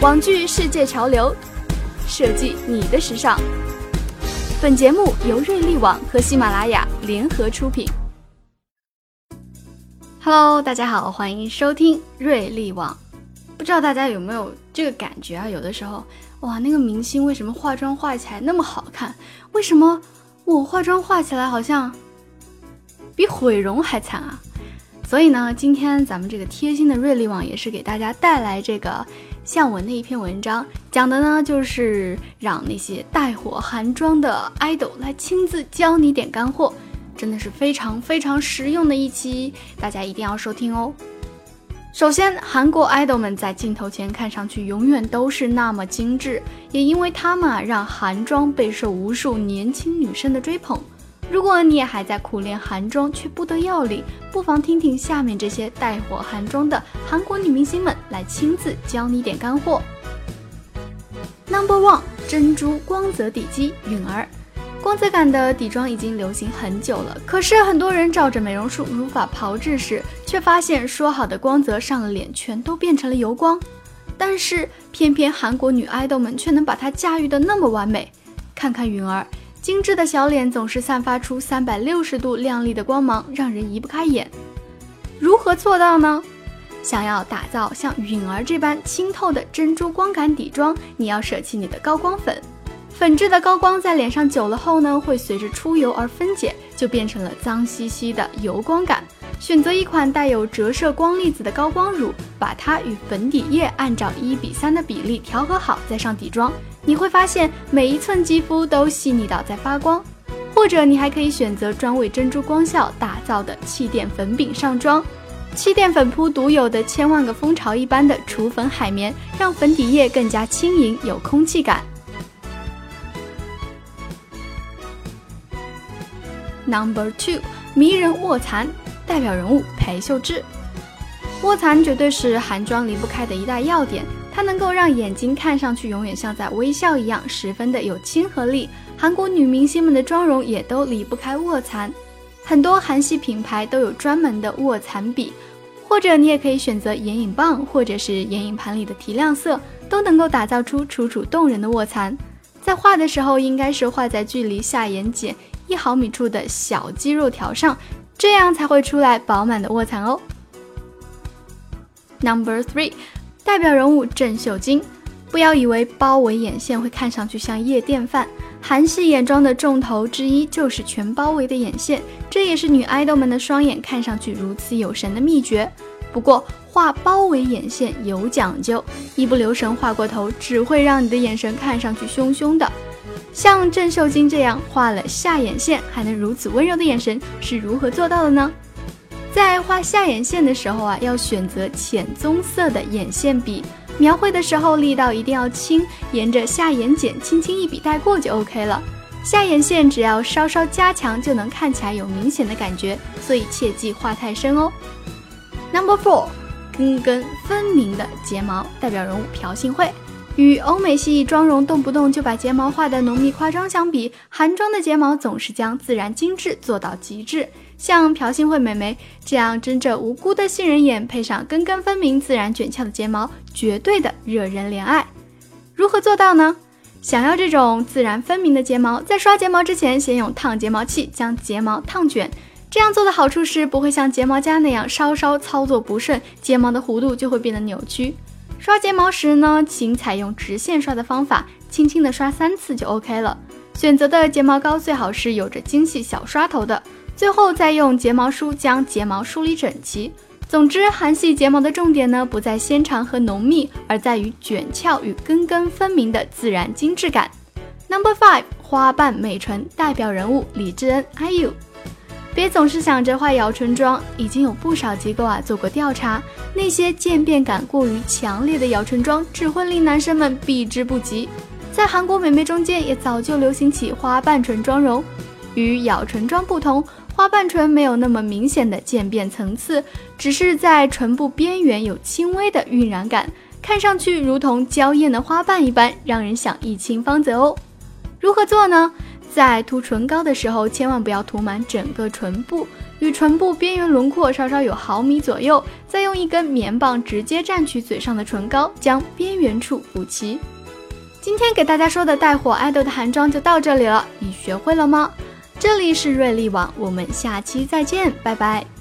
网剧世界潮流，设计你的时尚。本节目由瑞丽网和喜马拉雅联合出品。Hello，大家好，欢迎收听瑞丽网。不知道大家有没有这个感觉啊？有的时候，哇，那个明星为什么化妆化起来那么好看？为什么我化妆化起来好像比毁容还惨啊？所以呢，今天咱们这个贴心的瑞丽网也是给大家带来这个向文的一篇文章，讲的呢就是让那些带火韩妆的 idol 来亲自教你点干货，真的是非常非常实用的一期，大家一定要收听哦。首先，韩国 idol 们在镜头前看上去永远都是那么精致，也因为他们啊，让韩妆备受无数年轻女生的追捧。如果你也还在苦练韩妆却不得要领，不妨听听下面这些带火韩妆的韩国女明星们来亲自教你点干货。Number one，珍珠光泽底肌允儿。光泽感的底妆已经流行很久了，可是很多人照着美容术如法炮制时，却发现说好的光泽上了脸全都变成了油光。但是偏偏韩国女爱豆们却能把它驾驭的那么完美。看看允儿，精致的小脸总是散发出三百六十度亮丽的光芒，让人移不开眼。如何做到呢？想要打造像允儿这般清透的珍珠光感底妆，你要舍弃你的高光粉。粉质的高光在脸上久了后呢，会随着出油而分解，就变成了脏兮兮的油光感。选择一款带有折射光粒子的高光乳，把它与粉底液按照一比三的比例调和好，再上底妆，你会发现每一寸肌肤都细腻到在发光。或者你还可以选择专为珍珠光效打造的气垫粉饼上妆，气垫粉扑独有的千万个蜂巢一般的除粉海绵，让粉底液更加轻盈有空气感。Number two，迷人卧蚕代表人物裴秀智。卧蚕绝对是韩妆离不开的一大要点，它能够让眼睛看上去永远像在微笑一样，十分的有亲和力。韩国女明星们的妆容也都离不开卧蚕，很多韩系品牌都有专门的卧蚕笔，或者你也可以选择眼影棒，或者是眼影盘里的提亮色，都能够打造出楚楚动人的卧蚕。在画的时候，应该是画在距离下眼睑。一毫米处的小肌肉条上，这样才会出来饱满的卧蚕哦。Number three，代表人物郑秀晶。不要以为包围眼线会看上去像夜店范，韩系眼妆的重头之一就是全包围的眼线，这也是女爱豆们的双眼看上去如此有神的秘诀。不过画包围眼线有讲究，一不留神画过头，只会让你的眼神看上去凶凶的。像郑秀晶这样画了下眼线还能如此温柔的眼神是如何做到的呢？在画下眼线的时候啊，要选择浅棕色的眼线笔，描绘的时候力道一定要轻，沿着下眼睑轻轻一笔带过就 OK 了。下眼线只要稍稍加强就能看起来有明显的感觉，所以切记画太深哦。Number four，根根分明的睫毛代表人物朴信惠。与欧美系妆容动不动就把睫毛画的浓密夸张相比，韩妆的睫毛总是将自然精致做到极致。像朴信惠美眉这样真正无辜的杏仁眼，配上根根分明、自然卷翘的睫毛，绝对的惹人怜爱。如何做到呢？想要这种自然分明的睫毛，在刷睫毛之前，先用烫睫毛器将睫毛烫卷。这样做的好处是不会像睫毛夹那样稍稍操作不顺，睫毛的弧度就会变得扭曲。刷睫毛时呢，请采用直线刷的方法，轻轻的刷三次就 OK 了。选择的睫毛膏最好是有着精细小刷头的。最后再用睫毛梳将睫毛梳理整齐。总之，韩系睫毛的重点呢，不在纤长和浓密，而在于卷翘与根根分明的自然精致感。Number five，花瓣美唇代表人物李智恩 IU。别总是想着画咬唇妆，已经有不少机构啊做过调查，那些渐变感过于强烈的咬唇妆，只会令男生们避之不及。在韩国美眉中间，也早就流行起花瓣唇妆容。与咬唇妆不同，花瓣唇没有那么明显的渐变层次，只是在唇部边缘有轻微的晕染感，看上去如同娇艳的花瓣一般，让人想一亲芳泽哦。如何做呢？在涂唇膏的时候，千万不要涂满整个唇部，与唇部边缘轮廓稍稍有毫米左右，再用一根棉棒直接蘸取嘴上的唇膏，将边缘处补齐。今天给大家说的带火爱豆的韩妆就到这里了，你学会了吗？这里是瑞丽网，我们下期再见，拜拜。